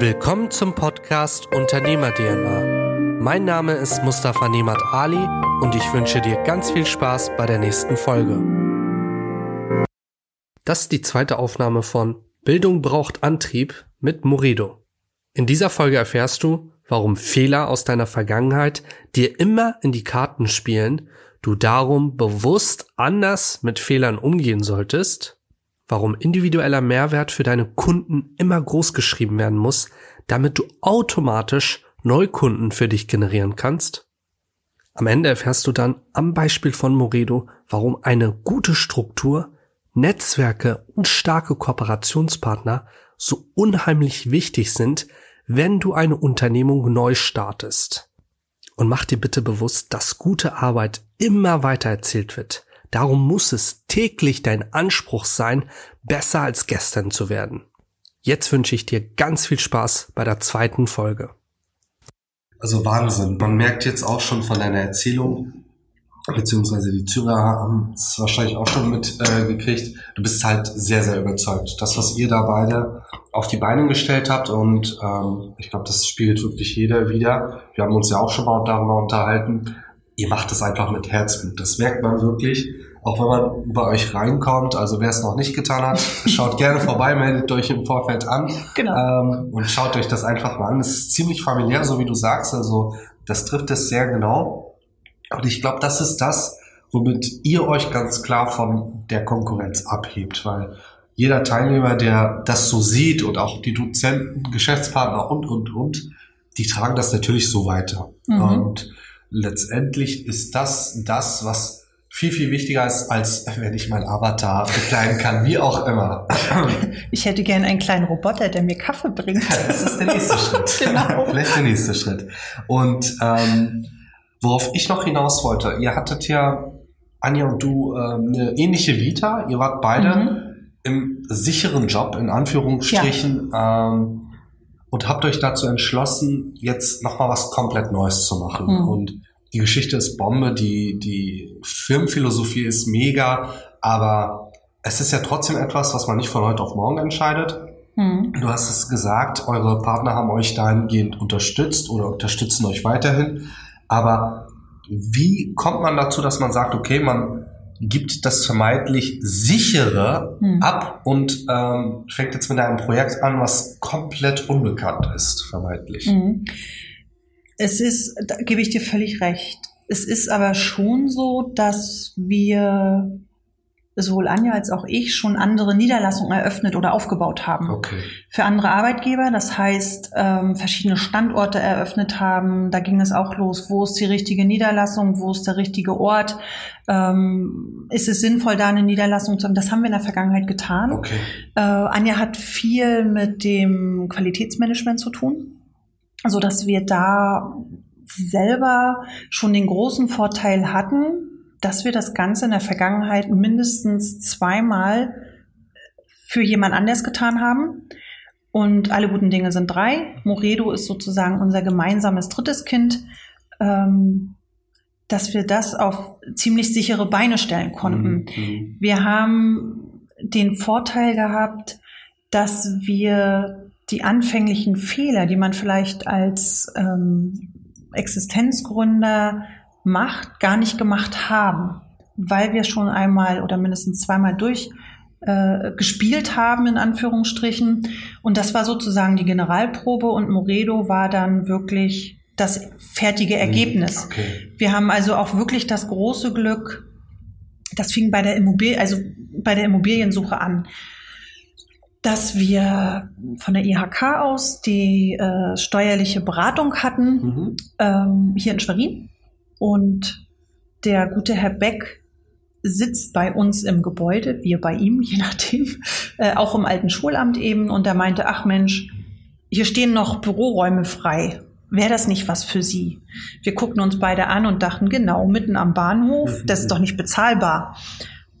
Willkommen zum Podcast Unternehmer DNA. Mein Name ist Mustafa Nemat Ali und ich wünsche dir ganz viel Spaß bei der nächsten Folge. Das ist die zweite Aufnahme von Bildung braucht Antrieb mit Moredo. In dieser Folge erfährst du, warum Fehler aus deiner Vergangenheit dir immer in die Karten spielen, du darum bewusst anders mit Fehlern umgehen solltest, warum individueller Mehrwert für deine Kunden immer groß geschrieben werden muss, damit du automatisch Neukunden für dich generieren kannst. Am Ende erfährst du dann am Beispiel von Moredo, warum eine gute Struktur, Netzwerke und starke Kooperationspartner so unheimlich wichtig sind, wenn du eine Unternehmung neu startest. Und mach dir bitte bewusst, dass gute Arbeit immer weiter erzählt wird. Darum muss es täglich dein Anspruch sein, besser als gestern zu werden. Jetzt wünsche ich dir ganz viel Spaß bei der zweiten Folge. Also Wahnsinn. Man merkt jetzt auch schon von deiner Erzählung, beziehungsweise die Zürer haben es wahrscheinlich auch schon mitgekriegt. Äh, du bist halt sehr, sehr überzeugt. Das, was ihr da beide auf die Beine gestellt habt und ähm, ich glaube, das spiegelt wirklich jeder wieder. Wir haben uns ja auch schon mal darüber unterhalten. Ihr macht es einfach mit Herzblut. Das merkt man wirklich. Auch wenn man bei euch reinkommt, also wer es noch nicht getan hat, schaut gerne vorbei, meldet euch im Vorfeld an genau. ähm, und schaut euch das einfach mal an. Es ist ziemlich familiär, so wie du sagst. Also das trifft es sehr genau. Und ich glaube, das ist das, womit ihr euch ganz klar von der Konkurrenz abhebt, weil jeder Teilnehmer, der das so sieht und auch die Dozenten, Geschäftspartner und, und, und, die tragen das natürlich so weiter. Mhm. Und letztendlich ist das das, was viel, viel wichtiger ist, als wenn ich mein Avatar bekleiden kann, wie auch immer. Ich hätte gern einen kleinen Roboter, der mir Kaffee bringt. Das ist der nächste Schritt. genau. Vielleicht der nächste Schritt. Und ähm, Worauf ich noch hinaus wollte, ihr hattet ja, Anja und du, ähm, eine ähnliche Vita. Ihr wart beide mhm. im sicheren Job, in Anführungsstrichen, ja. ähm, und habt euch dazu entschlossen, jetzt nochmal was komplett Neues zu machen. Mhm. Und die Geschichte ist Bombe, die, die Firmenphilosophie ist mega, aber es ist ja trotzdem etwas, was man nicht von heute auf morgen entscheidet. Mhm. Du hast es gesagt, eure Partner haben euch dahingehend unterstützt oder unterstützen euch weiterhin. Aber wie kommt man dazu, dass man sagt, okay, man gibt das vermeintlich sichere hm. ab und ähm, fängt jetzt mit einem Projekt an, was komplett unbekannt ist, vermeintlich. Hm. Es ist, da gebe ich dir völlig recht. Es ist aber schon so, dass wir sowohl Anja als auch ich schon andere Niederlassungen eröffnet oder aufgebaut haben. Okay. Für andere Arbeitgeber, das heißt ähm, verschiedene Standorte eröffnet haben. Da ging es auch los, wo ist die richtige Niederlassung, wo ist der richtige Ort. Ähm, ist es sinnvoll, da eine Niederlassung zu haben? Das haben wir in der Vergangenheit getan. Okay. Äh, Anja hat viel mit dem Qualitätsmanagement zu tun, so dass wir da selber schon den großen Vorteil hatten, dass wir das Ganze in der Vergangenheit mindestens zweimal für jemand anders getan haben. Und alle guten Dinge sind drei. Moredo ist sozusagen unser gemeinsames drittes Kind, ähm, dass wir das auf ziemlich sichere Beine stellen konnten. Mhm. Wir haben den Vorteil gehabt, dass wir die anfänglichen Fehler, die man vielleicht als ähm, Existenzgründer macht, gar nicht gemacht haben, weil wir schon einmal oder mindestens zweimal durch äh, gespielt haben, in Anführungsstrichen. Und das war sozusagen die Generalprobe und Moredo war dann wirklich das fertige Ergebnis. Okay. Wir haben also auch wirklich das große Glück, das fing bei der Immobilie, also bei der Immobiliensuche an, dass wir von der IHK aus die äh, steuerliche Beratung hatten, mhm. ähm, hier in Schwerin. Und der gute Herr Beck sitzt bei uns im Gebäude, wir bei ihm, je nachdem, äh, auch im alten Schulamt eben. Und er meinte, ach Mensch, hier stehen noch Büroräume frei. Wäre das nicht was für Sie? Wir guckten uns beide an und dachten, genau, mitten am Bahnhof, das ist doch nicht bezahlbar.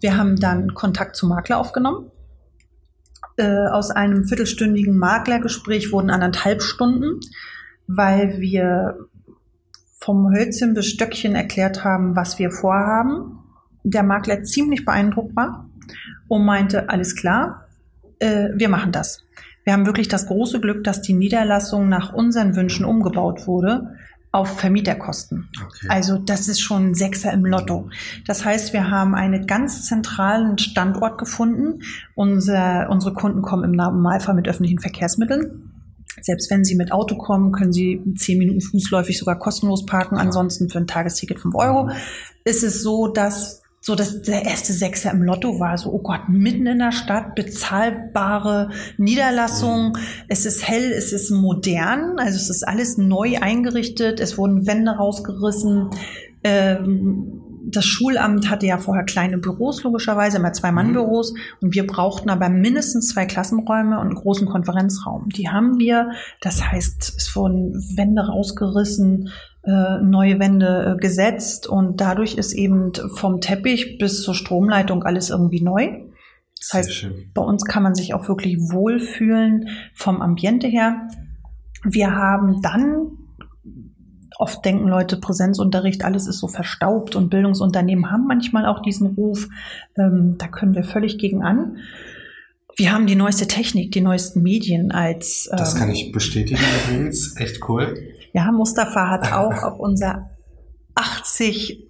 Wir haben dann Kontakt zum Makler aufgenommen. Äh, aus einem viertelstündigen Maklergespräch wurden anderthalb Stunden, weil wir vom Hölzchen bis Stöckchen erklärt haben, was wir vorhaben. Der Makler ziemlich beeindruckt war und meinte, alles klar, äh, wir machen das. Wir haben wirklich das große Glück, dass die Niederlassung nach unseren Wünschen umgebaut wurde auf Vermieterkosten. Okay. Also das ist schon ein Sechser im Lotto. Das heißt, wir haben einen ganz zentralen Standort gefunden. Unser, unsere Kunden kommen im Normalfall mit öffentlichen Verkehrsmitteln. Selbst wenn Sie mit Auto kommen, können Sie zehn Minuten fußläufig sogar kostenlos parken. Ansonsten für ein Tagesticket fünf Euro. Ist es so, dass so dass der erste Sechser im Lotto war, so, oh Gott, mitten in der Stadt, bezahlbare Niederlassung, es ist hell, es ist modern, also es ist alles neu eingerichtet, es wurden Wände rausgerissen, ähm, das Schulamt hatte ja vorher kleine Büros, logischerweise, immer Zwei-Mann-Büros. Mhm. Und wir brauchten aber mindestens zwei Klassenräume und einen großen Konferenzraum. Die haben wir. Das heißt, es wurden Wände rausgerissen, äh, neue Wände äh, gesetzt und dadurch ist eben vom Teppich bis zur Stromleitung alles irgendwie neu. Das heißt, bei uns kann man sich auch wirklich wohlfühlen vom Ambiente her. Wir haben dann oft denken Leute, Präsenzunterricht, alles ist so verstaubt und Bildungsunternehmen haben manchmal auch diesen Ruf. Ähm, da können wir völlig gegen an. Wir haben die neueste Technik, die neuesten Medien als. Ähm, das kann ich bestätigen übrigens. Echt cool. Ja, Mustafa hat auch auf unser 80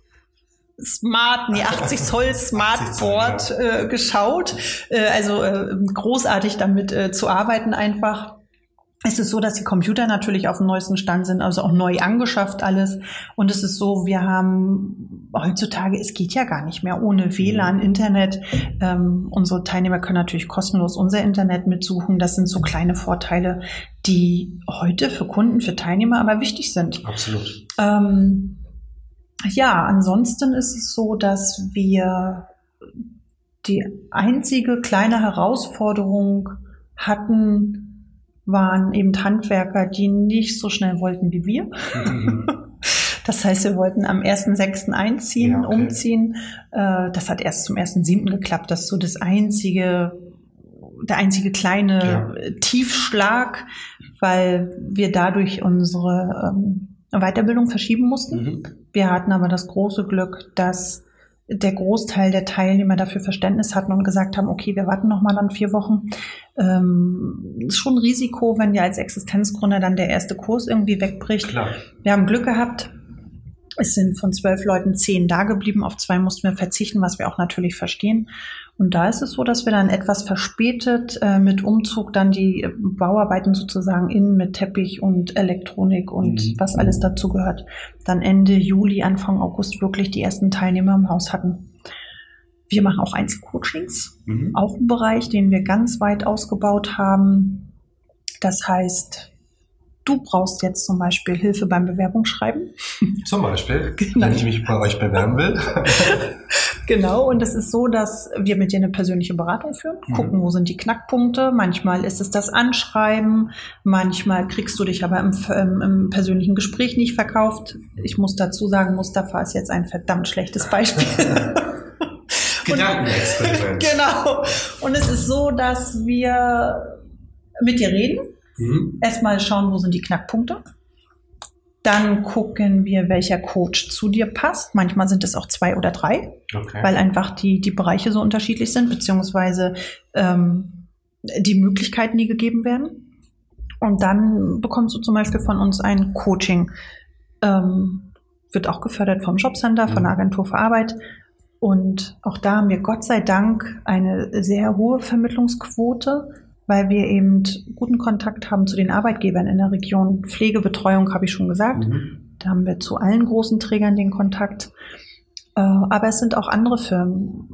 Smart, nee, 80 Zoll Smartboard äh, geschaut. Äh, also äh, großartig damit äh, zu arbeiten einfach es ist so, dass die Computer natürlich auf dem neuesten Stand sind, also auch neu angeschafft alles. Und es ist so, wir haben heutzutage, es geht ja gar nicht mehr ohne WLAN, Internet. Ähm, unsere Teilnehmer können natürlich kostenlos unser Internet mitsuchen. Das sind so kleine Vorteile, die heute für Kunden, für Teilnehmer aber wichtig sind. Absolut. Ähm, ja, ansonsten ist es so, dass wir die einzige kleine Herausforderung hatten, waren eben Handwerker, die nicht so schnell wollten wie wir. Mhm. Das heißt, wir wollten am 1.6. einziehen, ja, okay. umziehen. Äh, das hat erst zum 1.7. geklappt. Das ist so das einzige, der einzige kleine ja. Tiefschlag, weil wir dadurch unsere ähm, Weiterbildung verschieben mussten. Mhm. Wir hatten aber das große Glück, dass der Großteil der Teilnehmer dafür Verständnis hatten und gesagt haben, okay, wir warten noch mal dann vier Wochen. Ähm, ist schon ein Risiko, wenn dir als Existenzgründer dann der erste Kurs irgendwie wegbricht. Klar. Wir haben Glück gehabt. Es sind von zwölf Leuten zehn da geblieben. Auf zwei mussten wir verzichten, was wir auch natürlich verstehen. Und da ist es so, dass wir dann etwas verspätet äh, mit Umzug dann die äh, Bauarbeiten sozusagen innen mit Teppich und Elektronik und mhm. was alles dazu gehört, dann Ende Juli, Anfang August wirklich die ersten Teilnehmer im Haus hatten. Wir machen auch Einzelcoachings, mhm. auch ein Bereich, den wir ganz weit ausgebaut haben. Das heißt, du brauchst jetzt zum Beispiel Hilfe beim Bewerbungsschreiben. Zum Beispiel, genau. wenn ich mich bei euch bewerben will. genau, und es ist so, dass wir mit dir eine persönliche Beratung führen, mhm. gucken, wo sind die Knackpunkte. Manchmal ist es das Anschreiben, manchmal kriegst du dich aber im, im, im persönlichen Gespräch nicht verkauft. Ich muss dazu sagen, Mustafa ist jetzt ein verdammt schlechtes Beispiel. Gedankenexperiment. genau. Und es ist so, dass wir mit dir reden Mhm. Erstmal schauen, wo sind die Knackpunkte. Dann gucken wir, welcher Coach zu dir passt. Manchmal sind es auch zwei oder drei, okay. weil einfach die, die Bereiche so unterschiedlich sind, beziehungsweise ähm, die Möglichkeiten, die gegeben werden. Und dann bekommst du zum Beispiel von uns ein Coaching. Ähm, wird auch gefördert vom Jobcenter, von der mhm. Agentur für Arbeit. Und auch da haben wir Gott sei Dank eine sehr hohe Vermittlungsquote weil wir eben guten Kontakt haben zu den Arbeitgebern in der Region. Pflegebetreuung habe ich schon gesagt. Mhm. Da haben wir zu allen großen Trägern den Kontakt. Äh, aber es sind auch andere Firmen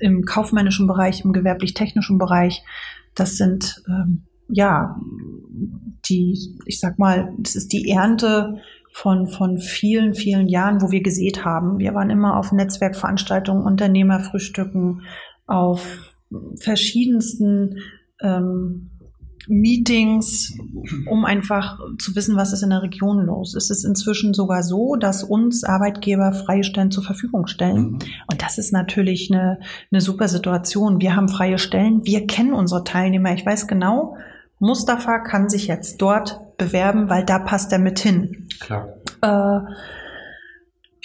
im kaufmännischen Bereich, im gewerblich-technischen Bereich. Das sind, ähm, ja, die, ich sag mal, das ist die Ernte von, von vielen, vielen Jahren, wo wir gesät haben. Wir waren immer auf Netzwerkveranstaltungen, Unternehmerfrühstücken, auf verschiedensten ähm, Meetings, um einfach zu wissen, was ist in der Region los. Es ist inzwischen sogar so, dass uns Arbeitgeber freie Stellen zur Verfügung stellen. Mhm. Und das ist natürlich eine, eine super Situation. Wir haben freie Stellen, wir kennen unsere Teilnehmer. Ich weiß genau, Mustafa kann sich jetzt dort bewerben, weil da passt er mit hin. Klar. Äh,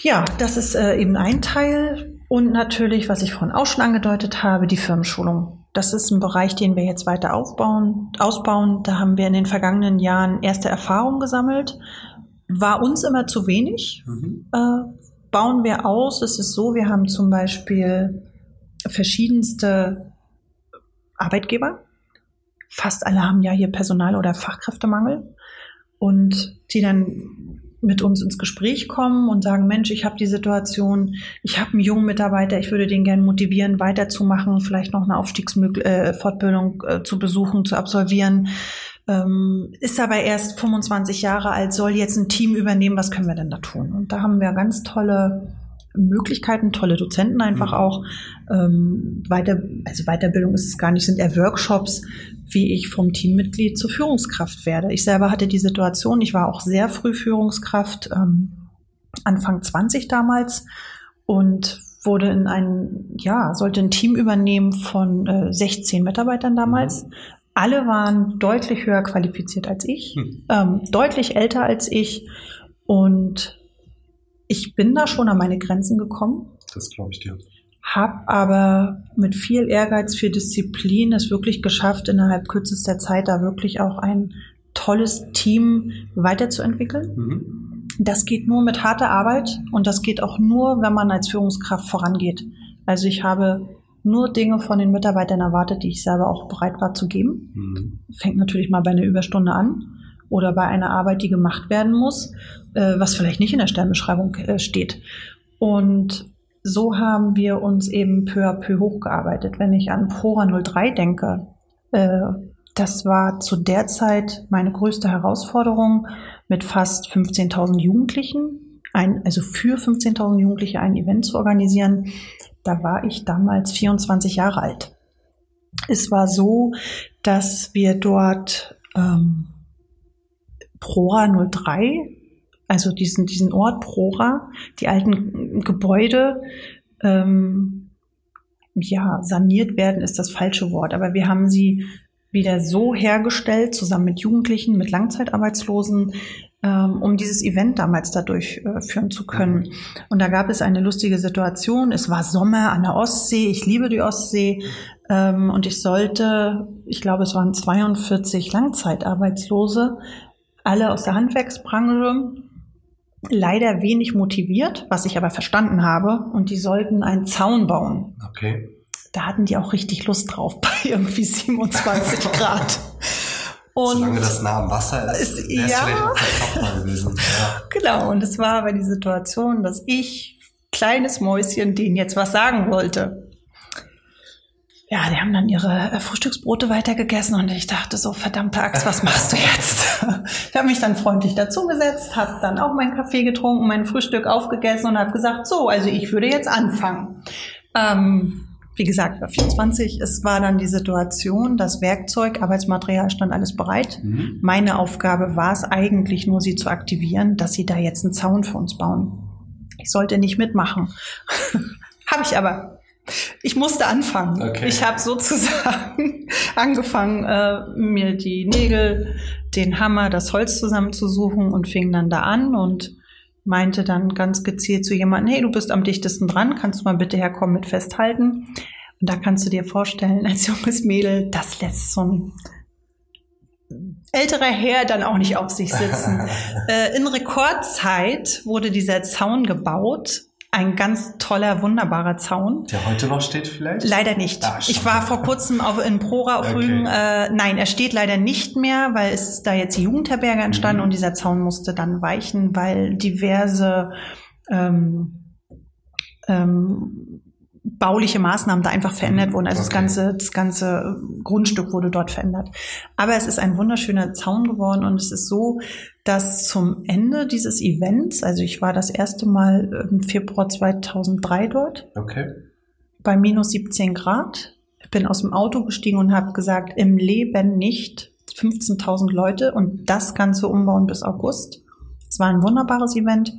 ja, das ist äh, eben ein Teil. Und natürlich, was ich vorhin auch schon angedeutet habe, die Firmenschulung. Das ist ein Bereich, den wir jetzt weiter aufbauen, ausbauen. Da haben wir in den vergangenen Jahren erste Erfahrungen gesammelt. War uns immer zu wenig. Mhm. Äh, bauen wir aus. Es ist so, wir haben zum Beispiel verschiedenste Arbeitgeber. Fast alle haben ja hier Personal- oder Fachkräftemangel. Und die dann mit uns ins Gespräch kommen und sagen, Mensch, ich habe die Situation, ich habe einen jungen Mitarbeiter, ich würde den gerne motivieren, weiterzumachen, vielleicht noch eine Aufstiegsfortbildung äh, äh, zu besuchen, zu absolvieren. Ähm, ist aber erst 25 Jahre alt, soll jetzt ein Team übernehmen, was können wir denn da tun? Und da haben wir ganz tolle Möglichkeiten, tolle Dozenten einfach Mhm. auch. Ähm, weiter, also Weiterbildung ist es gar nicht, sind eher Workshops, wie ich vom Teammitglied zur Führungskraft werde. Ich selber hatte die Situation, ich war auch sehr früh Führungskraft, ähm, Anfang 20 damals und wurde in ein, ja, sollte ein Team übernehmen von äh, 16 Mitarbeitern damals. Alle waren deutlich höher qualifiziert als ich, Hm. ähm, deutlich älter als ich und ich bin da schon an meine Grenzen gekommen, Das glaube ich dir. habe aber mit viel Ehrgeiz, viel Disziplin es wirklich geschafft, innerhalb kürzester Zeit da wirklich auch ein tolles Team weiterzuentwickeln. Mhm. Das geht nur mit harter Arbeit und das geht auch nur, wenn man als Führungskraft vorangeht. Also ich habe nur Dinge von den Mitarbeitern erwartet, die ich selber auch bereit war zu geben. Mhm. Fängt natürlich mal bei einer Überstunde an oder bei einer Arbeit, die gemacht werden muss, äh, was vielleicht nicht in der Stellenbeschreibung äh, steht. Und so haben wir uns eben peu à peu hochgearbeitet. Wenn ich an Pora 03 denke, äh, das war zu der Zeit meine größte Herausforderung mit fast 15.000 Jugendlichen, ein, also für 15.000 Jugendliche ein Event zu organisieren. Da war ich damals 24 Jahre alt. Es war so, dass wir dort ähm, Prora 03, also diesen, diesen Ort Prora, die alten Gebäude, ähm, ja, saniert werden ist das falsche Wort, aber wir haben sie wieder so hergestellt, zusammen mit Jugendlichen, mit Langzeitarbeitslosen, ähm, um dieses Event damals da durchführen zu können. Und da gab es eine lustige Situation. Es war Sommer an der Ostsee. Ich liebe die Ostsee. Ähm, und ich sollte, ich glaube, es waren 42 Langzeitarbeitslose, alle aus der Handwerksbranche, leider wenig motiviert, was ich aber verstanden habe. Und die sollten einen Zaun bauen. Okay. Da hatten die auch richtig Lust drauf, bei irgendwie 27 Grad. Und Solange das nah am Wasser ist, Ist- ja. vielleicht gewesen. Ja. Genau, und es war aber die Situation, dass ich, kleines Mäuschen, denen jetzt was sagen wollte. Ja, die haben dann ihre äh, Frühstücksbrote weitergegessen und ich dachte so, verdammte Axt, was machst du jetzt? ich habe mich dann freundlich dazugesetzt, habe dann auch meinen Kaffee getrunken, mein Frühstück aufgegessen und habe gesagt, so, also ich würde jetzt anfangen. Ähm, wie gesagt, war 24. Es war dann die Situation, das Werkzeug, Arbeitsmaterial stand alles bereit. Mhm. Meine Aufgabe war es eigentlich nur, sie zu aktivieren, dass sie da jetzt einen Zaun für uns bauen. Ich sollte nicht mitmachen. habe ich aber. Ich musste anfangen. Okay. Ich habe sozusagen angefangen, äh, mir die Nägel, den Hammer, das Holz zusammenzusuchen und fing dann da an und meinte dann ganz gezielt zu jemandem, hey, du bist am dichtesten dran, kannst du mal bitte herkommen mit festhalten? Und da kannst du dir vorstellen, als junges Mädel, das lässt so ein älterer Herr dann auch nicht auf sich sitzen. äh, in Rekordzeit wurde dieser Zaun gebaut. Ein ganz toller, wunderbarer Zaun. Der heute noch steht vielleicht? Leider nicht. Ah, ich war vor kurzem auf, in Prora auf Okay. Rügen. Äh, nein, er steht leider nicht mehr, weil es da jetzt die Jugendherberge entstanden Mhm. und dieser Zaun musste dann weichen, weil diverse ähm, ähm, bauliche Maßnahmen da einfach verändert wurden. Also das Okay. ganze, das ganze Grundstück wurde dort verändert. Aber es ist ein wunderschöner Zaun geworden und es ist so, dass zum Ende dieses Events, also ich war das erste Mal im Februar 2003 dort, Okay. bei minus 17 Grad. Ich bin aus dem Auto gestiegen und habe gesagt, im Leben nicht 15.000 Leute und das Ganze umbauen bis August. Es war ein wunderbares Event.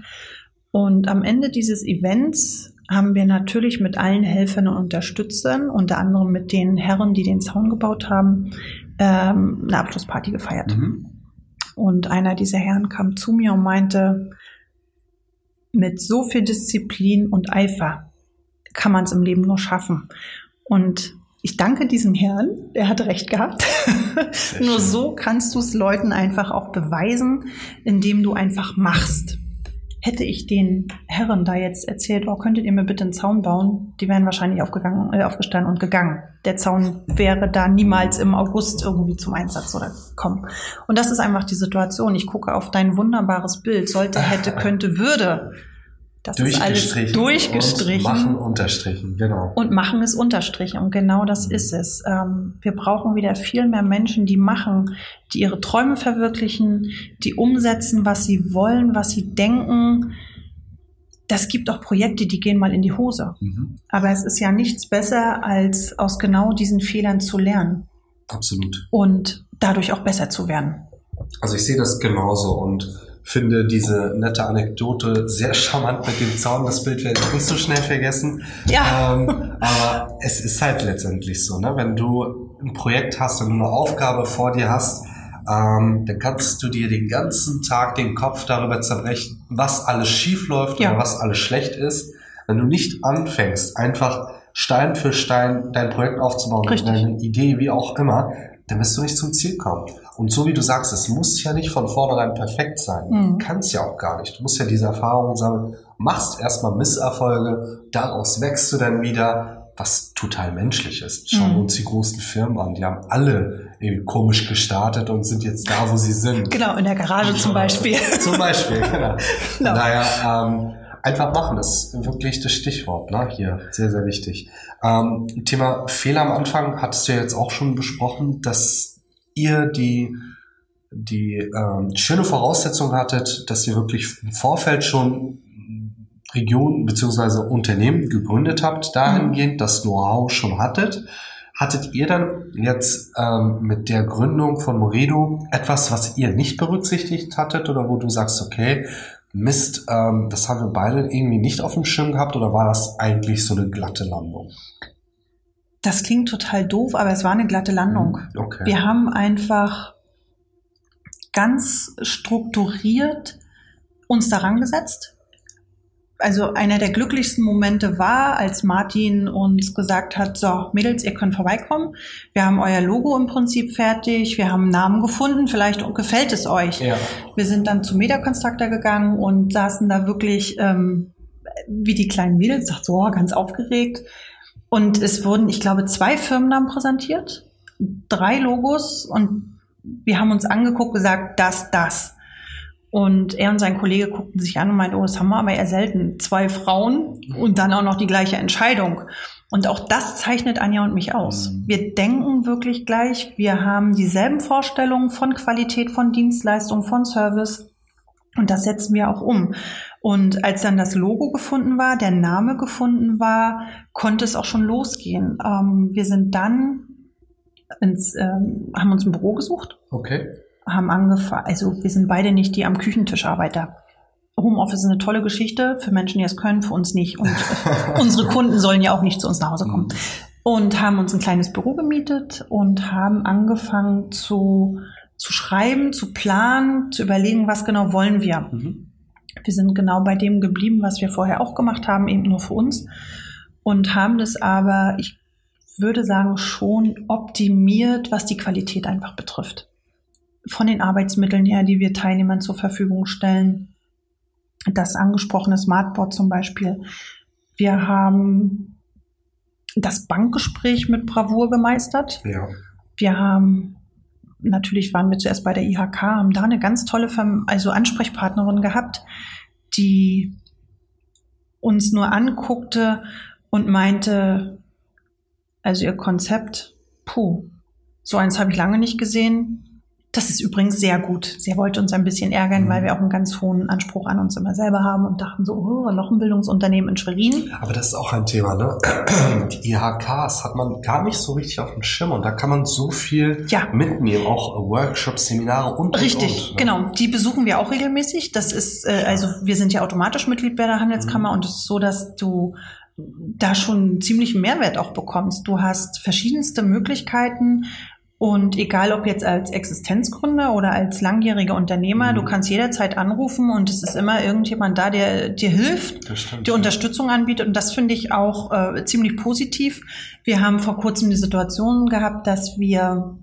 Und am Ende dieses Events haben wir natürlich mit allen Helfern und Unterstützern, unter anderem mit den Herren, die den Zaun gebaut haben, ähm, eine Abschlussparty gefeiert. Mhm. Und einer dieser Herren kam zu mir und meinte, mit so viel Disziplin und Eifer kann man es im Leben nur schaffen. Und ich danke diesem Herrn, er hat recht gehabt. Nur so kannst du es Leuten einfach auch beweisen, indem du einfach machst. Hätte ich den Herren da jetzt erzählt, oh, könntet ihr mir bitte einen Zaun bauen, die wären wahrscheinlich aufgegangen, äh, aufgestanden und gegangen. Der Zaun wäre da niemals im August irgendwie zum Einsatz oder kommen. Und das ist einfach die Situation. Ich gucke auf dein wunderbares Bild. Sollte, hätte, könnte, würde. Das ist alles durchgestrichen. Und machen unterstrichen, genau. Und machen ist Unterstrich. Und genau das Mhm. ist es. Ähm, wir brauchen wieder viel mehr Menschen, die machen, die ihre Träume verwirklichen, die umsetzen, was sie wollen, was sie denken. Das gibt auch Projekte, die gehen mal in die Hose. Mhm. Aber es ist ja nichts besser, als aus genau diesen Fehlern zu lernen Absolut. und dadurch auch besser zu werden. Also ich sehe das genauso und finde diese nette Anekdote sehr charmant mit dem Zaun. Das Bild werde ich nicht so schnell vergessen. Ja. Ähm, aber es ist halt letztendlich so, ne? wenn du ein Projekt hast, wenn du eine Aufgabe vor dir hast, ähm, dann kannst du dir den ganzen Tag den Kopf darüber zerbrechen, was alles schief läuft Ja. oder was alles schlecht ist. Wenn du nicht anfängst, einfach Stein für Stein dein Projekt aufzubauen, Richtig. deine Idee, wie auch immer, dann wirst du nicht zum Ziel kommen. Und so wie du sagst, es muss ja nicht von vornherein perfekt sein. Mhm. Kannst ja auch gar nicht. Du musst ja diese Erfahrungen sammeln, machst erstmal Misserfolge, daraus wächst du dann wieder, was total menschlich ist. Schauen wir Mhm. uns die großen Firmen an. Die haben alle irgendwie komisch gestartet und sind jetzt da, wo sie sind. Genau, in der Garage zum Beispiel. Zum Beispiel, genau. Genau. Naja, ähm, einfach machen ist wirklich das Stichwort, ne? Hier, sehr, sehr wichtig. Ähm, Thema Fehler am Anfang hattest du ja jetzt auch schon besprochen, dass ihr die, die ähm, schöne Voraussetzung hattet, dass ihr wirklich im Vorfeld schon Regionen beziehungsweise Unternehmen gegründet habt, dahingehend das Know-how schon hattet. Hattet ihr dann jetzt ähm, mit der Gründung von Moredo etwas, was ihr nicht berücksichtigt hattet oder wo du sagst, okay, Mist, ähm, das haben wir beide irgendwie nicht auf dem Schirm gehabt oder war das eigentlich so eine glatte Landung? Das klingt total doof, aber es war eine glatte Landung. Okay. Wir haben einfach ganz strukturiert uns daran gesetzt. Also einer der glücklichsten Momente war, als Martin uns gesagt hat, so Mädels, ihr könnt vorbeikommen. Wir haben euer Logo im Prinzip fertig, wir haben einen Namen gefunden, vielleicht gefällt es euch. Ja. Wir sind dann zum Mediakonstruktor gegangen und saßen da wirklich ähm, wie die kleinen Mädels, sagt so, oh, ganz aufgeregt. Und es wurden, ich glaube, zwei Firmennamen präsentiert, drei Logos und wir haben uns angeguckt, gesagt, das, das. Und er und sein Kollege guckten sich an und meinten, oh, das haben wir aber eher selten. Zwei Frauen und dann auch noch die gleiche Entscheidung. Und auch das zeichnet Anja und mich aus. Mhm. Wir denken wirklich gleich. Wir haben dieselben Vorstellungen von Qualität, von Dienstleistung, von Service. Und das setzen wir auch um. Und als dann das Logo gefunden war, der Name gefunden war, konnte es auch schon losgehen. Ähm, wir sind dann ins, ähm, haben uns ein Büro gesucht, Okay. Haben angefangen, also wir sind beide nicht die am Küchentisch Arbeiter. Homeoffice ist eine tolle Geschichte für Menschen, die es können, für uns nicht. Und unsere Kunden sollen ja auch nicht zu uns nach Hause kommen. Und haben uns ein kleines Büro gemietet und haben angefangen zu, zu schreiben, zu planen, zu überlegen, was genau wollen wir. Mhm. Wir sind genau bei dem geblieben, was wir vorher auch gemacht haben, eben nur für uns. Und haben das aber, ich würde sagen, schon optimiert, was die Qualität einfach betrifft. Von den Arbeitsmitteln her, die wir Teilnehmern zur Verfügung stellen. Das angesprochene Smartboard zum Beispiel. Wir haben das Bankgespräch mit Bravour gemeistert. Ja. Wir haben, natürlich waren wir zuerst bei der IHK, haben da eine ganz tolle also Ansprechpartnerin gehabt, die uns nur anguckte und meinte, also ihr Konzept, puh, so eins habe ich lange nicht gesehen. Das ist übrigens sehr gut. Sie wollte uns ein bisschen ärgern, Mhm. weil wir auch einen ganz hohen Anspruch an uns immer selber haben und dachten so, oh, noch ein Bildungsunternehmen in Schwerin. Aber das ist auch ein Thema, ne? Die IHKs hat man gar nicht so richtig auf dem Schirm und da kann man so viel Ja. mitnehmen, auch Workshops, Seminare und Richtig, und, ne? genau. Die besuchen wir auch regelmäßig. Das ist, äh, also wir sind ja automatisch Mitglied bei der Handelskammer Mhm. und es ist so, dass du da schon einen ziemlichen Mehrwert auch bekommst. Du hast verschiedenste Möglichkeiten Und egal ob jetzt als Existenzgründer oder als langjähriger Unternehmer, Mhm. du kannst jederzeit anrufen und es ist immer irgendjemand da, der dir hilft, stimmt. dir Unterstützung anbietet. Und das finde ich auch äh, ziemlich positiv. Wir haben vor kurzem die Situation gehabt, dass wir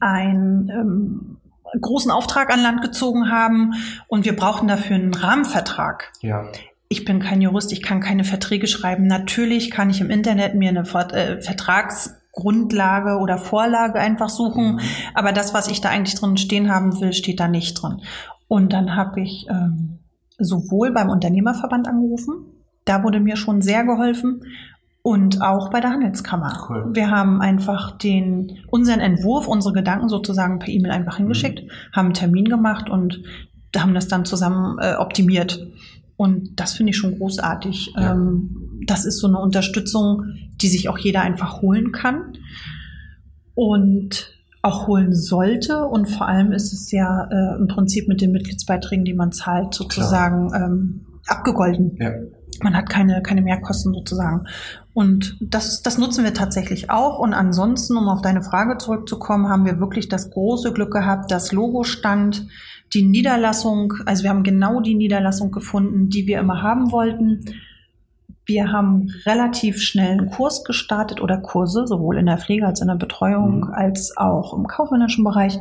einen ähm, großen Auftrag an Land gezogen haben und wir brauchten dafür einen Rahmenvertrag. Ja. Ich bin kein Jurist, ich kann keine Verträge schreiben. Natürlich kann ich im Internet mir eine Vert- äh, Vertragsgrundlage oder Vorlage einfach suchen, Mhm. aber das, was ich da eigentlich drin stehen haben will, steht da nicht drin. Und dann habe ich ähm, sowohl beim Unternehmerverband angerufen, da wurde mir schon sehr geholfen, und auch bei der Handelskammer. Cool. Wir haben einfach den, unseren Entwurf, unsere Gedanken sozusagen per E-Mail einfach hingeschickt, haben einen Termin gemacht und haben das dann zusammen äh, optimiert. Und das finde ich schon großartig. Ja. Ähm, das ist so eine Unterstützung, die sich auch jeder einfach holen kann und auch holen sollte. Und vor allem ist es ja äh, im Prinzip mit den Mitgliedsbeiträgen, die man zahlt, sozusagen ähm, abgegolten. Ja. Man hat keine, keine Mehrkosten sozusagen. Und das, das nutzen wir tatsächlich auch. Und ansonsten, um auf deine Frage zurückzukommen, haben wir wirklich das große Glück gehabt, das Logo stand, die Niederlassung, also wir haben genau die Niederlassung gefunden, die wir immer haben wollten. Wir haben relativ schnell einen Kurs gestartet oder Kurse, sowohl in der Pflege als in der Betreuung, Mhm. als auch im kaufmännischen Bereich.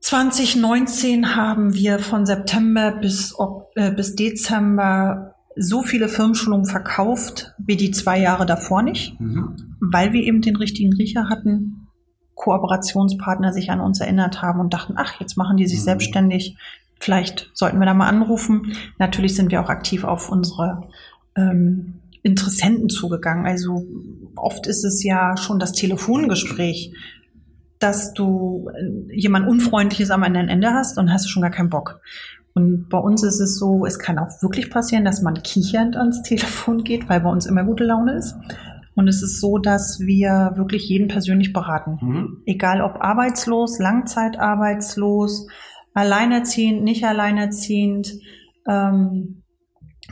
2019 haben wir von September bis, äh, bis Dezember so viele Firmenschulungen verkauft wie die zwei Jahre davor nicht, Mhm. weil wir eben den richtigen Riecher hatten, Kooperationspartner sich an uns erinnert haben und dachten, ach, jetzt machen die sich Mhm. selbstständig, vielleicht sollten wir da mal anrufen. Natürlich sind wir auch aktiv auf unsere ähm, Interessenten zugegangen. Also oft ist es ja schon das Telefongespräch, dass du äh, jemand Unfreundliches am anderen Ende hast und hast du schon gar keinen Bock. Und bei uns ist es so, es kann auch wirklich passieren, dass man kichernd ans Telefon geht, weil bei uns immer gute Laune ist. Und es ist so, dass wir wirklich jeden persönlich beraten. Mhm. Egal ob arbeitslos, langzeitarbeitslos, alleinerziehend, nicht alleinerziehend, ähm,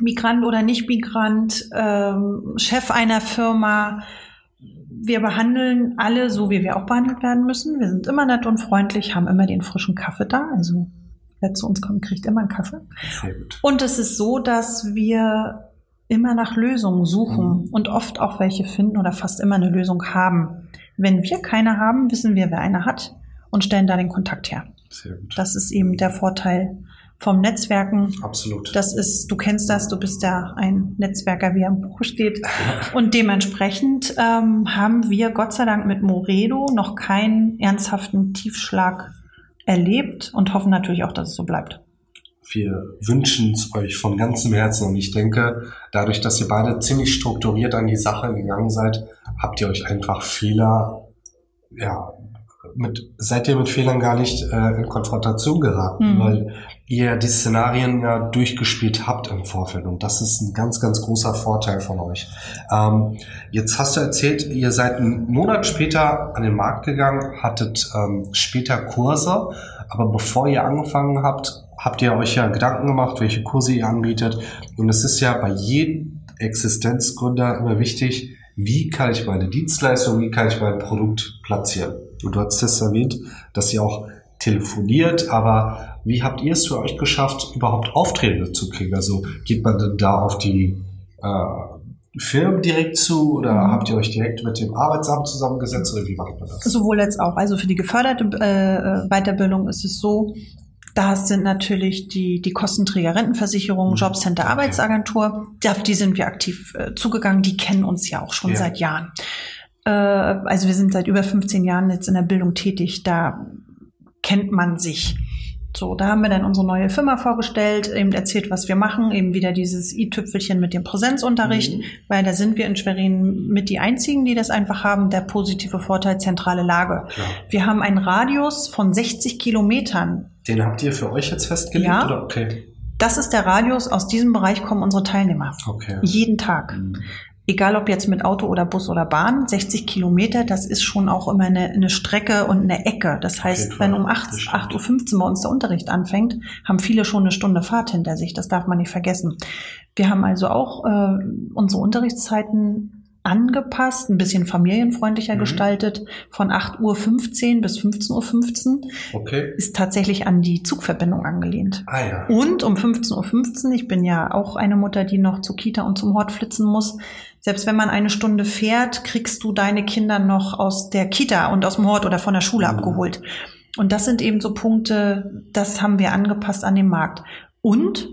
Migrant oder nicht Migrant, ähm, Chef einer Firma. Wir behandeln alle so, wie wir auch behandelt werden müssen. Wir sind immer nett und freundlich, haben immer den frischen Kaffee da. Also wer zu uns kommt, kriegt immer einen Kaffee. Sehr gut. Und es ist so, dass wir immer nach Lösungen suchen Mhm. und oft auch welche finden oder fast immer eine Lösung haben. Wenn wir keine haben, wissen wir, wer eine hat und stellen da den Kontakt her. Sehr gut. Das ist eben der Vorteil vom Netzwerken. Absolut. Das ist, du kennst das, du bist ja ein Netzwerker, wie er im Buch steht. Und dementsprechend ähm, haben wir Gott sei Dank mit Moredo noch keinen ernsthaften Tiefschlag erlebt und hoffen natürlich auch, dass es so bleibt. Wir wünschen es euch von ganzem Herzen und ich denke, dadurch, dass ihr beide ziemlich strukturiert an die Sache gegangen seid, habt ihr euch einfach Fehler, ja, mit, seid ihr mit Fehlern gar nicht äh, in Konfrontation geraten, Mhm. weil ihr die Szenarien ja durchgespielt habt im Vorfeld und das ist ein ganz, ganz großer Vorteil von euch. Ähm, jetzt hast du erzählt, ihr seid einen Monat später an den Markt gegangen, hattet ähm, später Kurse, aber bevor ihr angefangen habt, habt ihr euch ja Gedanken gemacht, welche Kurse ihr anbietet. Und es ist ja bei jedem Existenzgründer immer wichtig, wie kann ich meine Dienstleistung, wie kann ich mein Produkt platzieren. Und du hast es erwähnt, dass ihr auch telefoniert, aber wie habt ihr es für euch geschafft, überhaupt Aufträge zu kriegen? Also geht man denn da auf die äh, Firmen direkt zu oder Mhm. habt ihr euch direkt mit dem Arbeitsamt zusammengesetzt oder wie macht man das? Sowohl als auch. Also für die geförderte äh, Weiterbildung ist es so, da sind natürlich die, die Kostenträger Rentenversicherung, Mhm. Jobcenter. Arbeitsagentur. Auf die sind wir aktiv äh, zugegangen. Die kennen uns ja auch schon Ja. seit Jahren. Äh, also wir sind seit über 15 Jahren jetzt in der Bildung tätig. Da kennt man sich. So, da haben wir dann unsere neue Firma vorgestellt, eben erzählt, was wir machen, eben wieder dieses i-Tüpfelchen mit dem Präsenzunterricht, Mhm. weil da sind wir in Schwerin mit die einzigen, die das einfach haben. Der positive Vorteil zentrale Lage. Klar. Wir haben einen Radius von 60 Kilometern. Den habt ihr für euch jetzt festgelegt? Ja. Oder? Okay. Das ist der Radius. Aus diesem Bereich kommen unsere Teilnehmer. Okay. Jeden Tag. Mhm. Egal ob jetzt mit Auto oder Bus oder Bahn, 60 Kilometer, das ist schon auch immer eine, eine Strecke und eine Ecke. Das heißt, wenn um Das 8, stimmt. 8.15 Uhr bei uns der Unterricht anfängt, haben viele schon eine Stunde Fahrt hinter sich. Das darf man nicht vergessen. Wir haben also auch äh, unsere Unterrichtszeiten angepasst, ein bisschen familienfreundlicher Mhm. gestaltet. Von 8.15 Uhr bis 15.15 Uhr Okay. ist tatsächlich an die Zugverbindung angelehnt. Ah ja. Und um 15.15 Uhr, ich bin ja auch eine Mutter, die noch zur Kita und zum Hort flitzen muss. Selbst wenn man eine Stunde fährt, kriegst du deine Kinder noch aus der Kita und aus dem Hort oder von der Schule Mhm. abgeholt. Und das sind eben so Punkte, das haben wir angepasst an den Markt. Und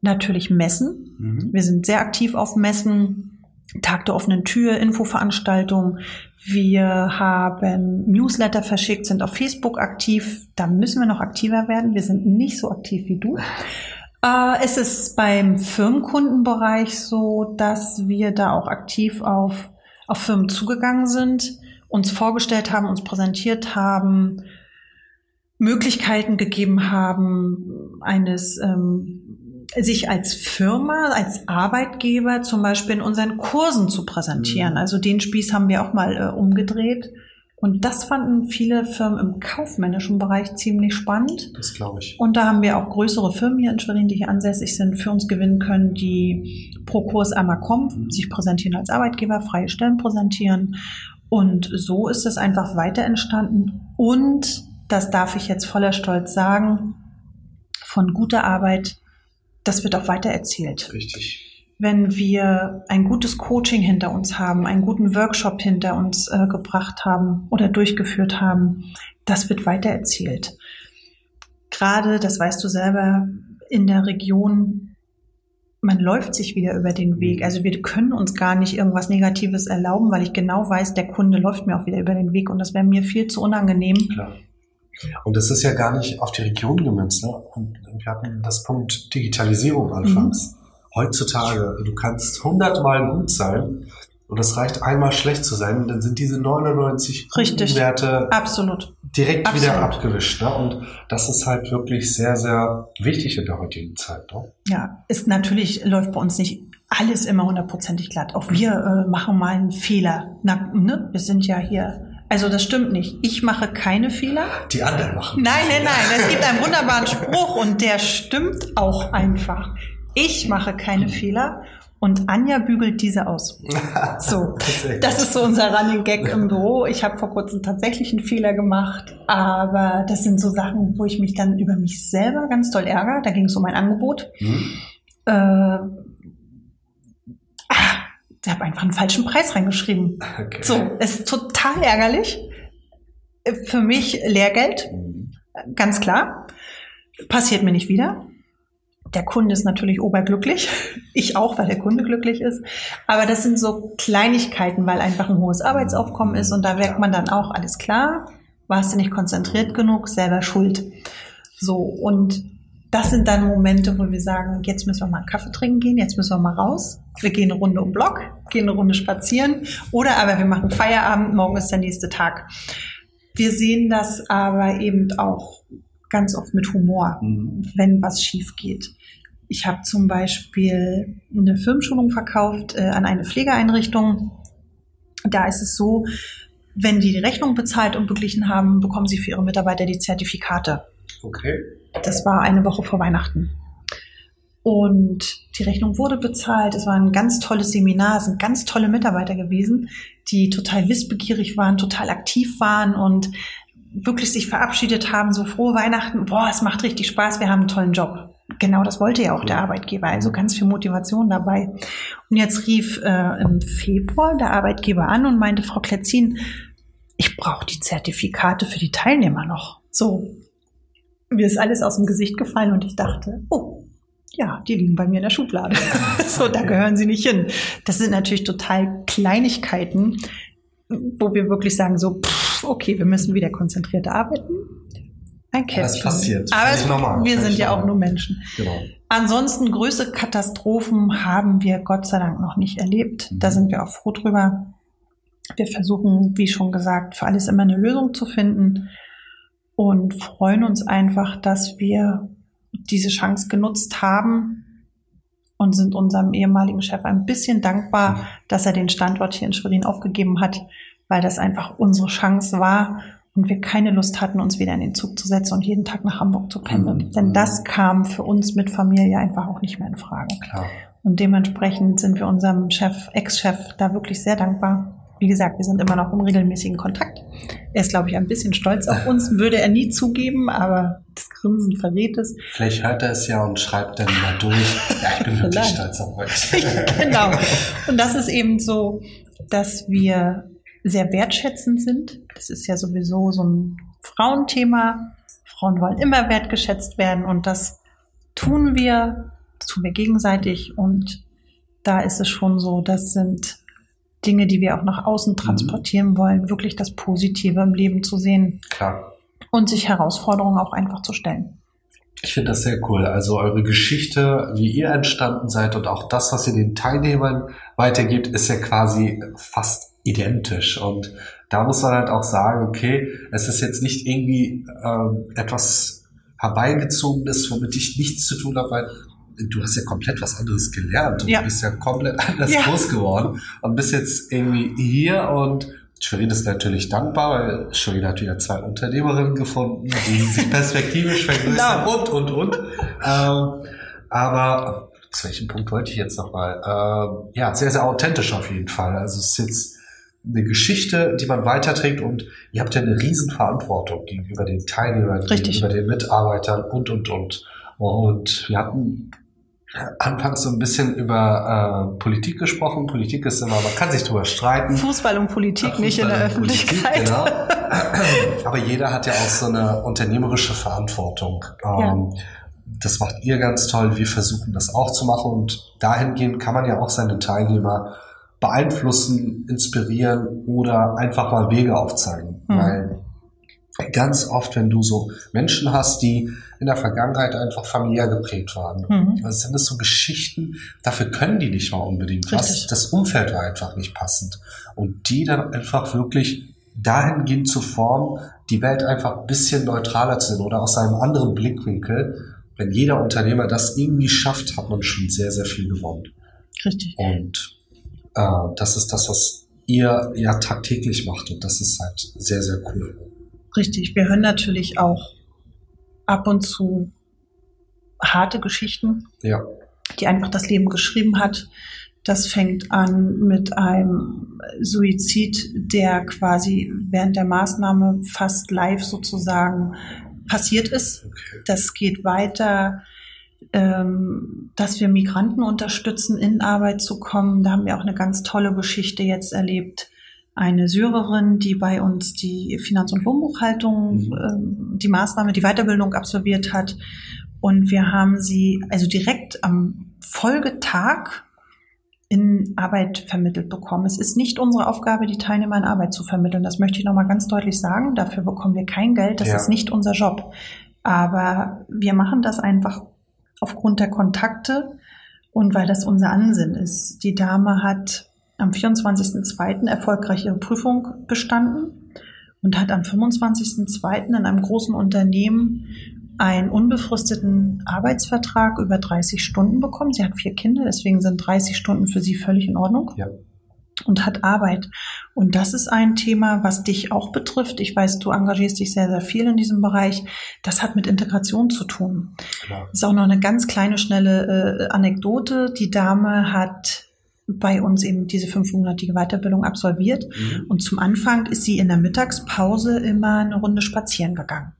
natürlich Messen. Mhm. Wir sind sehr aktiv auf Messen, Tag der offenen Tür, Infoveranstaltungen. Wir haben Newsletter verschickt, sind auf Facebook aktiv. Da müssen wir noch aktiver werden. Wir sind nicht so aktiv wie du. Äh, es ist beim Firmenkundenbereich so, dass wir da auch aktiv auf, auf Firmen zugegangen sind, uns vorgestellt haben, uns präsentiert haben, Möglichkeiten gegeben haben, eines ähm, sich als Firma, als Arbeitgeber zum Beispiel in unseren Kursen zu präsentieren. Mhm. Also den Spieß haben wir auch mal äh, umgedreht. Und das fanden viele Firmen im kaufmännischen Bereich ziemlich spannend. Das glaube ich. Und da haben wir auch größere Firmen hier in Schwerin, die hier ansässig sind, für uns gewinnen können, die pro Kurs einmal kommen, sich präsentieren als Arbeitgeber, freie Stellen präsentieren. Und so ist es einfach weiter entstanden. Und, das darf ich jetzt voller Stolz sagen, von guter Arbeit, das wird auch weiter erzählt Richtig. Wenn wir ein gutes Coaching hinter uns haben, einen guten Workshop hinter uns äh, gebracht haben oder durchgeführt haben, das wird weiter erzählt. Gerade, das weißt du selber, in der Region, man läuft sich wieder über den Weg. Also wir können uns gar nicht irgendwas Negatives erlauben, weil ich genau weiß, der Kunde läuft mir auch wieder über den Weg und das wäre mir viel zu unangenehm. Klar. Und das ist ja gar nicht auf die Region gemünzt. Ne? Und wir hatten das Punkt Digitalisierung anfangs. Mhm. Heutzutage, du kannst hundertmal gut sein und es reicht einmal schlecht zu sein, dann sind diese 99 Richtig. Werte Absolut. direkt wieder Absolut. abgewischt. Ne? Und das ist halt wirklich sehr, sehr wichtig in der heutigen Zeit. Ne? Ja, ist natürlich läuft bei uns nicht alles immer hundertprozentig glatt. Auch wir äh, machen mal einen Fehler. Na, ne? Wir sind ja hier. Also das stimmt nicht. Ich mache keine Fehler. Die anderen machen. Nein, nein, nein. Es gibt einen wunderbaren Spruch und der stimmt auch einfach. Ich mache keine Fehler und Anja bügelt diese aus. So, das ist so unser Running Gag im Büro. Ich habe vor kurzem tatsächlich einen Fehler gemacht, aber das sind so Sachen, wo ich mich dann über mich selber ganz toll ärgere. Da ging es um ein Angebot. Hm? Äh, ah, ich habe einfach einen falschen Preis reingeschrieben. Okay. So, ist total ärgerlich. Für mich Lehrgeld, Hm. ganz klar. Passiert mir nicht wieder. Der Kunde ist natürlich oberglücklich. Ich auch, weil der Kunde glücklich ist. Aber das sind so Kleinigkeiten, weil einfach ein hohes Arbeitsaufkommen ist und da merkt man dann auch, alles klar, warst du nicht konzentriert genug, selber schuld. So, und das sind dann Momente, wo wir sagen, jetzt müssen wir mal einen Kaffee trinken gehen, jetzt müssen wir mal raus. Wir gehen eine Runde um Block, gehen eine Runde spazieren oder aber wir machen Feierabend, morgen ist der nächste Tag. Wir sehen das aber eben auch ganz oft mit Humor, Hm. wenn was schief geht. Ich habe zum Beispiel eine Firmenschulung verkauft äh, an eine Pflegeeinrichtung. Da ist es so, wenn die die Rechnung bezahlt und beglichen haben, bekommen sie für ihre Mitarbeiter die Zertifikate. Okay. Das war eine Woche vor Weihnachten. Und die Rechnung wurde bezahlt. Es war ein ganz tolles Seminar. Es sind ganz tolle Mitarbeiter gewesen, die total wissbegierig waren, total aktiv waren und wirklich sich verabschiedet haben. So frohe Weihnachten. Boah, es macht richtig Spaß. Wir haben einen tollen Job. Genau das wollte ja auch der Arbeitgeber. Also ganz viel Motivation dabei. Und jetzt rief äh, im Februar der Arbeitgeber an und meinte, Frau Kletzin, ich brauche die Zertifikate für die Teilnehmer noch. So, mir ist alles aus dem Gesicht gefallen und ich dachte, oh, ja, die liegen bei mir in der Schublade. so, da gehören sie nicht hin. Das sind natürlich total Kleinigkeiten, wo wir wirklich sagen, so, pff, okay, wir müssen wieder konzentriert arbeiten. Ein Kästchen. Das passiert. Aber es, normal, wir sind ja auch nur Menschen. Genau. Ansonsten größere Katastrophen haben wir Gott sei Dank noch nicht erlebt. Da Mhm. sind wir auch froh drüber. Wir versuchen, wie schon gesagt, für alles immer eine Lösung zu finden und freuen uns einfach, dass wir diese Chance genutzt haben und sind unserem ehemaligen Chef ein bisschen dankbar, dass er den Standort hier in Schwerin aufgegeben hat, weil das einfach unsere Chance war und wir keine Lust hatten, uns wieder in den Zug zu setzen und jeden Tag nach Hamburg zu pendeln. Mhm. Denn das kam für uns mit Familie einfach auch nicht mehr in Frage. Klar. Und dementsprechend sind wir unserem Chef, Ex-Chef da wirklich sehr dankbar. Wie gesagt, wir sind immer noch im regelmäßigen Kontakt. Er ist, glaube ich, ein bisschen stolz auf uns, würde er nie zugeben, aber das Grinsen verrät es. Vielleicht hört er es ja und schreibt dann mal durch. Ja, ich bin wirklich stolz auf euch. genau. Und das ist eben so, dass wir sehr wertschätzend sind. Das ist ja sowieso so ein Frauenthema. Frauen wollen immer wertgeschätzt werden und das tun wir, das tun wir gegenseitig und da ist es schon so, das sind Dinge, die wir auch nach außen transportieren mhm. wollen, wirklich das Positive im Leben zu sehen. Klar. Und sich Herausforderungen auch einfach zu stellen. Ich finde das sehr cool. Also eure Geschichte, wie ihr entstanden seid und auch das, was ihr den Teilnehmern weitergibt, ist ja quasi fast identisch. Und da muss man halt auch sagen, okay, es ist jetzt nicht irgendwie ähm, etwas herbeigezogenes, womit ich nichts zu tun habe, weil du hast ja komplett was anderes gelernt und ja. du bist ja komplett anders ja. groß geworden und bist jetzt irgendwie hier und Schwerin ist natürlich dankbar, weil Schwerin hat wieder zwei Unternehmerinnen gefunden, die sich perspektivisch vergrößern genau. und, und, und. Ähm, aber zu welchem Punkt wollte ich jetzt nochmal? Ähm, ja, sehr, sehr authentisch auf jeden Fall. Also es ist jetzt eine Geschichte, die man weiterträgt und ihr habt ja eine Riesenverantwortung gegenüber den Teilnehmern, Richtig. gegenüber den Mitarbeitern und, und, und. Und wir hatten anfangs so ein bisschen über äh, Politik gesprochen. Politik ist immer, man kann sich drüber streiten. Fußball und Politik Fußball nicht in der Öffentlichkeit. Politik, genau. Aber jeder hat ja auch so eine unternehmerische Verantwortung. Ja. Ähm, das macht ihr ganz toll. Wir versuchen das auch zu machen und dahingehend kann man ja auch seine Teilnehmer beeinflussen, inspirieren oder einfach mal Wege aufzeigen. Mhm. Weil ganz oft, wenn du so Menschen hast, die in der Vergangenheit einfach familiär geprägt waren. Mhm. Also sind das so Geschichten, dafür können die nicht mal unbedingt was. Das Umfeld war einfach nicht passend. Und die dann einfach wirklich dahingehend zu formen, die Welt einfach ein bisschen neutraler zu sehen oder aus einem anderen Blickwinkel. Wenn jeder Unternehmer das irgendwie schafft, hat man schon sehr, sehr viel gewonnen. Richtig. Und äh, das ist das, was ihr ja tagtäglich macht und das ist halt sehr, sehr cool. Richtig. Wir hören natürlich auch ab und zu harte Geschichten, ja. die einfach das Leben geschrieben hat. Das fängt an mit einem Suizid, der quasi während der Maßnahme fast live sozusagen passiert ist. Okay. Das geht weiter, ähm, dass wir Migranten unterstützen, in Arbeit zu kommen. Da haben wir auch eine ganz tolle Geschichte jetzt erlebt eine Syrerin, die bei uns die Finanz- und Lohnbuchhaltung, mhm. äh, die Maßnahme, die Weiterbildung absolviert hat. Und wir haben sie also direkt am Folgetag in Arbeit vermittelt bekommen. Es ist nicht unsere Aufgabe, die Teilnehmer in Arbeit zu vermitteln. Das möchte ich nochmal ganz deutlich sagen. Dafür bekommen wir kein Geld. Das ja. ist nicht unser Job. Aber wir machen das einfach aufgrund der Kontakte und weil das unser Ansinn ist. Die Dame hat am 24.02. erfolgreich ihre Prüfung bestanden und hat am 25.02. in einem großen Unternehmen einen unbefristeten Arbeitsvertrag über 30 Stunden bekommen. Sie hat vier Kinder, deswegen sind 30 Stunden für sie völlig in Ordnung. Ja. Und hat Arbeit. Und das ist ein Thema, was dich auch betrifft. Ich weiß, du engagierst dich sehr, sehr viel in diesem Bereich. Das hat mit Integration zu tun. Klar. Ist auch noch eine ganz kleine, schnelle äh, Anekdote. Die Dame hat bei uns eben diese fünfmonatige Weiterbildung absolviert. Mhm. Und zum Anfang ist sie in der Mittagspause immer eine Runde spazieren gegangen.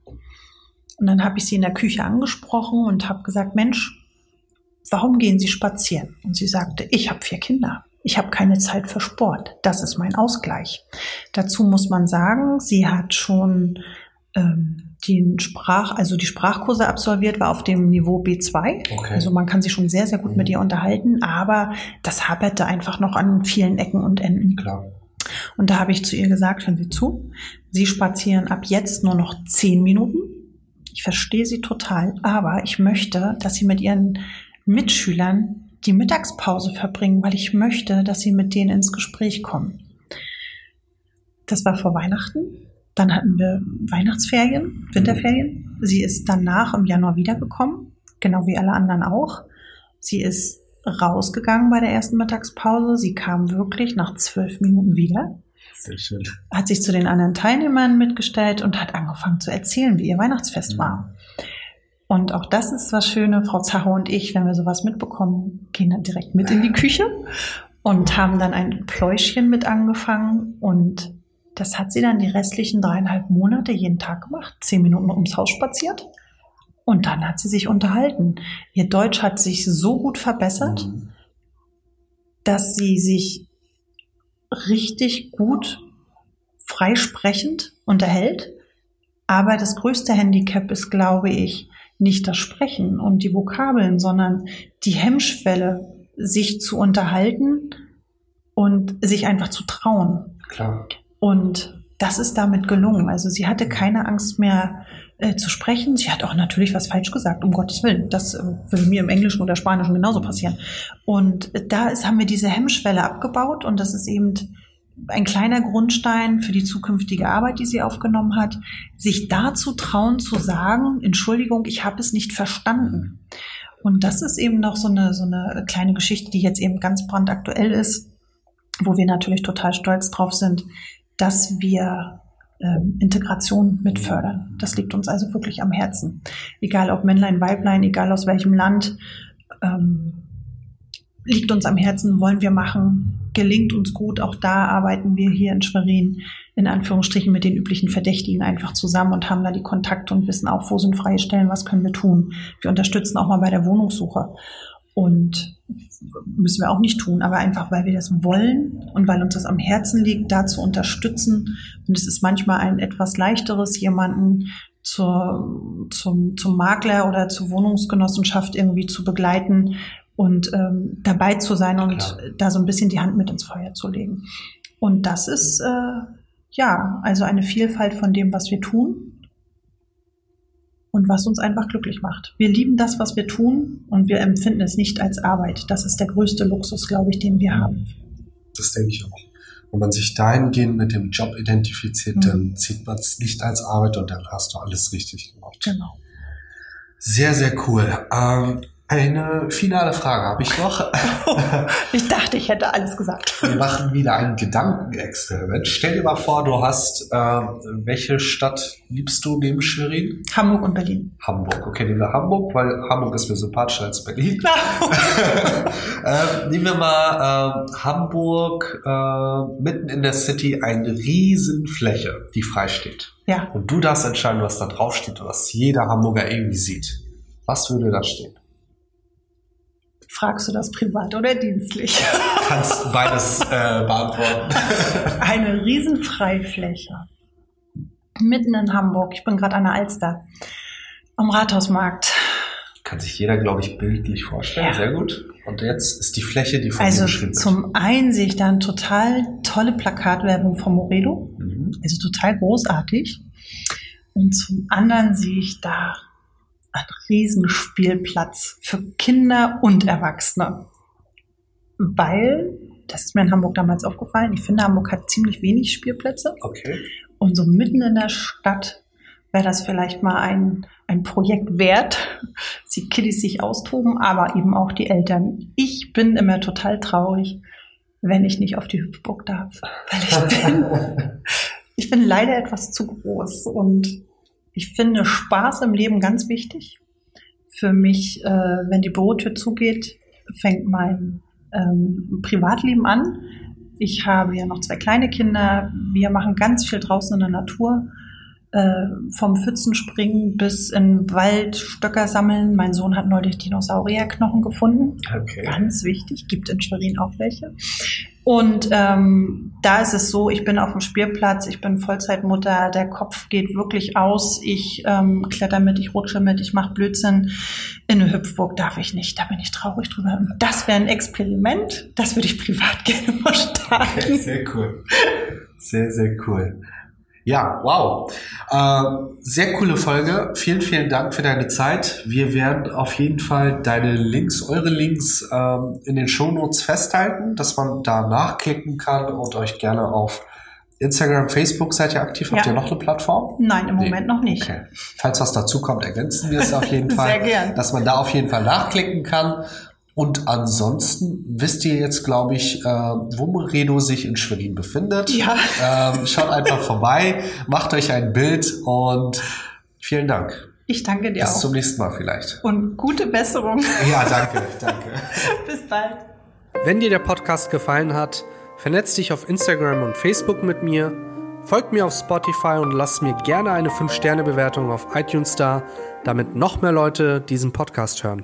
Und dann habe ich sie in der Küche angesprochen und habe gesagt, Mensch, warum gehen Sie spazieren? Und sie sagte, ich habe vier Kinder. Ich habe keine Zeit für Sport. Das ist mein Ausgleich. Dazu muss man sagen, sie hat schon ähm, die Sprach, also die Sprachkurse absolviert, war auf dem Niveau B2. Okay. Also man kann sich schon sehr, sehr gut mhm. mit ihr unterhalten, aber das haperte einfach noch an vielen Ecken und Enden. Klar. Und da habe ich zu ihr gesagt, hören Sie zu, Sie spazieren ab jetzt nur noch zehn Minuten. Ich verstehe Sie total, aber ich möchte, dass Sie mit Ihren Mitschülern die Mittagspause verbringen, weil ich möchte, dass Sie mit denen ins Gespräch kommen. Das war vor Weihnachten. Dann hatten wir Weihnachtsferien, Winterferien. Sie ist danach im Januar wiedergekommen, genau wie alle anderen auch. Sie ist rausgegangen bei der ersten Mittagspause. Sie kam wirklich nach zwölf Minuten wieder. Sehr schön. Hat sich zu den anderen Teilnehmern mitgestellt und hat angefangen zu erzählen, wie ihr Weihnachtsfest mhm. war. Und auch das ist was Schöne. Frau Zacher und ich, wenn wir sowas mitbekommen, gehen dann direkt mit in die Küche und haben dann ein Pläuschchen mit angefangen. Und das hat sie dann die restlichen dreieinhalb Monate jeden Tag gemacht, zehn Minuten ums Haus spaziert. Und dann hat sie sich unterhalten. Ihr Deutsch hat sich so gut verbessert, Mhm. dass sie sich richtig gut freisprechend unterhält. Aber das größte Handicap ist, glaube ich, nicht das Sprechen und die Vokabeln, sondern die Hemmschwelle, sich zu unterhalten und sich einfach zu trauen. Klar. Und das ist damit gelungen. Also sie hatte keine Angst mehr äh, zu sprechen. Sie hat auch natürlich was falsch gesagt, um Gottes Willen. Das äh, würde mir im Englischen oder Spanischen genauso passieren. Und äh, da ist, haben wir diese Hemmschwelle abgebaut und das ist eben ein kleiner Grundstein für die zukünftige Arbeit, die sie aufgenommen hat, sich dazu trauen zu sagen, Entschuldigung, ich habe es nicht verstanden. Und das ist eben noch so eine, so eine kleine Geschichte, die jetzt eben ganz brandaktuell ist, wo wir natürlich total stolz drauf sind, dass wir ähm, Integration mit fördern. Das liegt uns also wirklich am Herzen. Egal ob Männlein, Weiblein, egal aus welchem Land, ähm, liegt uns am Herzen, wollen wir machen, gelingt uns gut. Auch da arbeiten wir hier in Schwerin in Anführungsstrichen mit den üblichen Verdächtigen einfach zusammen und haben da die Kontakte und wissen auch, wo sind freie Stellen, was können wir tun. Wir unterstützen auch mal bei der Wohnungssuche. Und müssen wir auch nicht tun, aber einfach, weil wir das wollen und weil uns das am Herzen liegt, da zu unterstützen. Und es ist manchmal ein etwas leichteres, jemanden zur, zum, zum Makler oder zur Wohnungsgenossenschaft irgendwie zu begleiten und ähm, dabei zu sein und Klar. da so ein bisschen die Hand mit ins Feuer zu legen. Und das ist äh, ja also eine Vielfalt von dem, was wir tun und was uns einfach glücklich macht. Wir lieben das, was wir tun und wir empfinden es nicht als Arbeit. Das ist der größte Luxus, glaube ich, den wir haben. Das denke ich auch. Wenn man sich dahingehend mit dem Job identifiziert, Mhm. dann sieht man es nicht als Arbeit und dann hast du alles richtig gemacht. Genau. Sehr, sehr cool. Ähm, eine finale Frage habe ich noch. Ich dachte, ich hätte alles gesagt. Wir machen wieder ein Gedankenexperiment. Stell dir mal vor, du hast, ähm, welche Stadt liebst du neben Schwerin? Hamburg und Berlin. Hamburg. Okay, nehmen wir Hamburg, weil Hamburg ist mir sympathischer als Berlin. ähm, nehmen wir mal ähm, Hamburg, äh, mitten in der City, eine riesen Fläche, die frei steht. ja, Und du darfst entscheiden, was da drauf steht und was jeder Hamburger irgendwie sieht. Was würde da stehen? Fragst du das privat oder dienstlich? Kannst beides äh, beantworten. Eine Riesenfreifläche. Mitten in Hamburg. Ich bin gerade an der Alster. Am Rathausmarkt. Kann sich jeder, glaube ich, bildlich vorstellen. Ja. Sehr gut. Und jetzt ist die Fläche, die von Also zum einen sehe ich da eine total tolle Plakatwerbung vom Moredo. Mhm. Also total großartig. Und zum anderen sehe ich da einen Riesenspielplatz für Kinder und Erwachsene. Weil, das ist mir in Hamburg damals aufgefallen, ich finde, Hamburg hat ziemlich wenig Spielplätze. Okay. Und so mitten in der Stadt wäre das vielleicht mal ein, ein Projekt wert, dass die Kiddies sich austoben, aber eben auch die Eltern. Ich bin immer total traurig, wenn ich nicht auf die Hüpfburg darf, weil ich bin, ich bin leider etwas zu groß und ich finde Spaß im Leben ganz wichtig. Für mich, äh, wenn die Bürotür zugeht, fängt mein ähm, Privatleben an. Ich habe ja noch zwei kleine Kinder. Wir machen ganz viel draußen in der Natur. Äh, vom Pfützenspringen bis in Wald Stöcker sammeln. Mein Sohn hat neulich Dinosaurierknochen gefunden. Okay. Ganz wichtig, gibt in Schwerin auch welche. Und ähm, da ist es so, ich bin auf dem Spielplatz, ich bin Vollzeitmutter, der Kopf geht wirklich aus, ich ähm, kletter mit, ich rutsche mit, ich mache Blödsinn. In eine Hüpfburg darf ich nicht, da bin ich traurig drüber. Das wäre ein Experiment, das würde ich privat gerne mal starten. Okay, sehr cool. Sehr, sehr cool. Ja, wow. Ähm, sehr coole Folge. Vielen, vielen Dank für deine Zeit. Wir werden auf jeden Fall deine Links, eure Links ähm, in den Shownotes festhalten, dass man da nachklicken kann und euch gerne auf Instagram, Facebook seid ihr aktiv. Habt Ja. ihr noch eine Plattform? Nein, im Nee. Moment noch nicht. Okay. Falls was dazu kommt, ergänzen wir es auf jeden Fall. Sehr gern. Dass man da auf jeden Fall nachklicken kann. Und ansonsten wisst ihr jetzt, glaube ich, äh, wo Moredo sich in Schwerin befindet. Ja. Ähm, schaut einfach vorbei, macht euch ein Bild und vielen Dank. Ich danke dir Bis auch. zum nächsten Mal vielleicht. Und gute Besserung. Ja, danke, danke. Bis bald. Wenn dir der Podcast gefallen hat, vernetz dich auf Instagram und Facebook mit mir, folg mir auf Spotify und lass mir gerne eine 5-Sterne-Bewertung auf iTunes da, damit noch mehr Leute diesen Podcast hören.